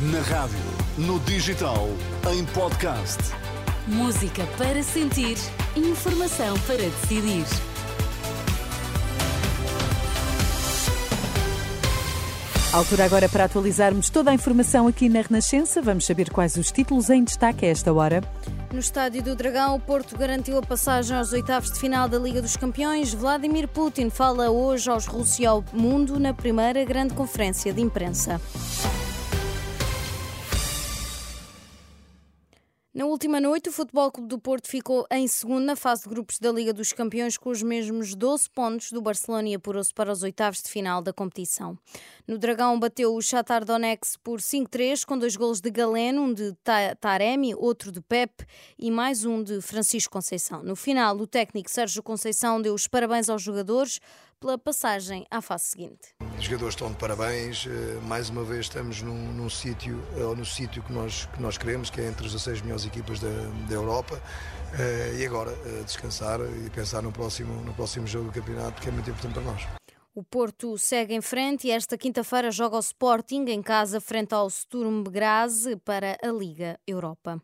Na rádio, no digital, em podcast. Música para sentir, informação para decidir. Altura agora para atualizarmos toda a informação aqui na Renascença. Vamos saber quais os títulos em destaque a esta hora. No Estádio do Dragão, o Porto garantiu a passagem aos oitavos de final da Liga dos Campeões. Vladimir Putin fala hoje aos russos e ao mundo na primeira grande conferência de imprensa. Na última noite, o Futebol Clube do Porto ficou em segundo na fase de grupos da Liga dos Campeões com os mesmos 12 pontos do Barcelona e apurou-se para os oitavos de final da competição. No Dragão bateu o Shakhtar Donetsk por 5-3 com dois golos de Galeno, um de Taremi, outro de Pep e mais um de Francisco Conceição. No final, o técnico Sérgio Conceição deu os parabéns aos jogadores pela passagem à fase seguinte. Os jogadores estão de parabéns. Eh, mais uma vez estamos num, num sítio, ou no sítio que nós, que nós queremos, que é entre as 16 melhores equipas da, da Europa. Eh, e agora eh, descansar e pensar no próximo, no próximo jogo do campeonato, que é muito importante para nós. O Porto segue em frente e esta quinta-feira joga o Sporting em casa frente ao Sturm Graz para a Liga Europa.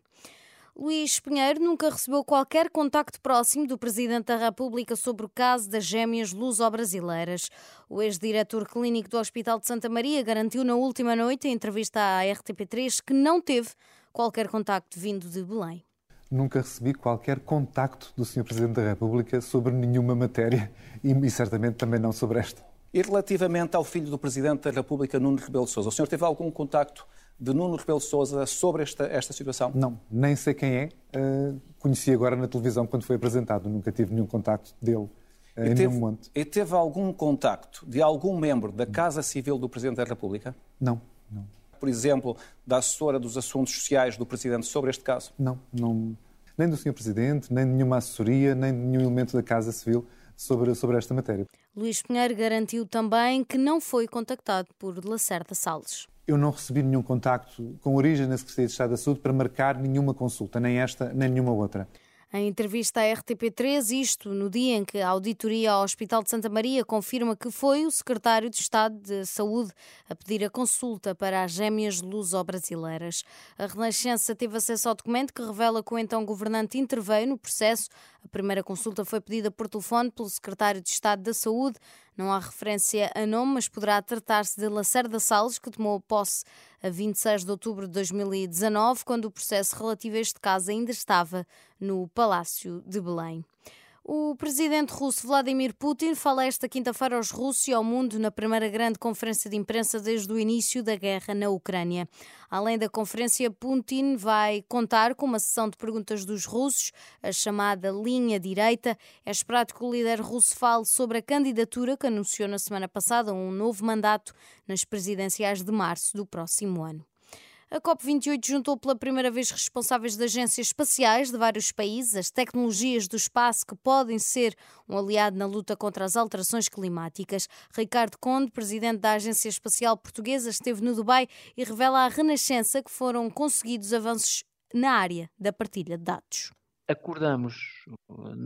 Luís Pinheiro nunca recebeu qualquer contacto próximo do Presidente da República sobre o caso das gêmeas luso-brasileiras. O ex-diretor clínico do Hospital de Santa Maria garantiu na última noite, em entrevista à RTP3, que não teve qualquer contacto vindo de Belém. Nunca recebi qualquer contacto do Sr. Presidente da República sobre nenhuma matéria e, e certamente também não sobre esta. E relativamente ao filho do Presidente da República, Nuno Rebelo Sousa, o senhor teve algum contacto de Nuno Rebelo Sousa sobre esta, esta situação? Não, nem sei quem é. Uh, conheci agora na televisão quando foi apresentado. Nunca tive nenhum contacto dele uh, em teve, nenhum monte. E teve algum contacto de algum membro da Casa Civil do Presidente da República? Não, não. Por exemplo, da assessora dos assuntos sociais do Presidente sobre este caso? Não, não. Nem do Sr. Presidente, nem de nenhuma assessoria, nem de nenhum elemento da Casa Civil sobre, sobre esta matéria. Luís Pinheiro garantiu também que não foi contactado por Lacerda Salles eu não recebi nenhum contacto com origem na Secretaria de Estado da Saúde para marcar nenhuma consulta, nem esta, nem nenhuma outra. Em entrevista à RTP3, isto no dia em que a auditoria ao Hospital de Santa Maria confirma que foi o secretário de Estado de Saúde a pedir a consulta para as gêmeas luso-brasileiras. A Renascença teve acesso ao documento que revela que o então governante interveio no processo. A primeira consulta foi pedida por telefone pelo secretário de Estado da Saúde. Não há referência a nome, mas poderá tratar-se de Lacerda Salles, que tomou posse a 26 de outubro de 2019, quando o processo relativo a este caso ainda estava no Palácio de Belém. O presidente russo Vladimir Putin fala esta quinta-feira aos russos e ao mundo na primeira grande conferência de imprensa desde o início da guerra na Ucrânia. Além da conferência, Putin vai contar com uma sessão de perguntas dos russos, a chamada linha direita. É esperado que o líder russo fale sobre a candidatura que anunciou na semana passada um novo mandato nas presidenciais de março do próximo ano. A COP28 juntou pela primeira vez responsáveis de agências espaciais de vários países, as tecnologias do espaço que podem ser um aliado na luta contra as alterações climáticas. Ricardo Conde, presidente da Agência Espacial Portuguesa, esteve no Dubai e revela à Renascença que foram conseguidos avanços na área da partilha de dados. Acordamos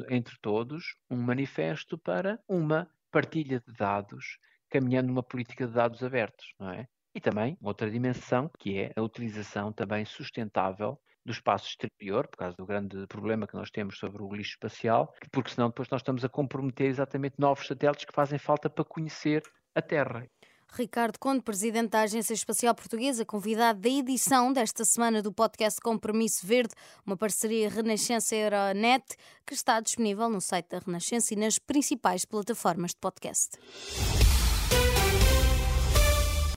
entre todos um manifesto para uma partilha de dados, caminhando numa política de dados abertos, não é? E também outra dimensão, que é a utilização também sustentável do espaço exterior, por causa do grande problema que nós temos sobre o lixo espacial, porque senão depois nós estamos a comprometer exatamente novos satélites que fazem falta para conhecer a Terra. Ricardo Conde, presidente da Agência Espacial Portuguesa, convidado da edição desta semana do podcast Compromisso Verde, uma parceria Renascença Euronet, que está disponível no site da Renascença e nas principais plataformas de podcast.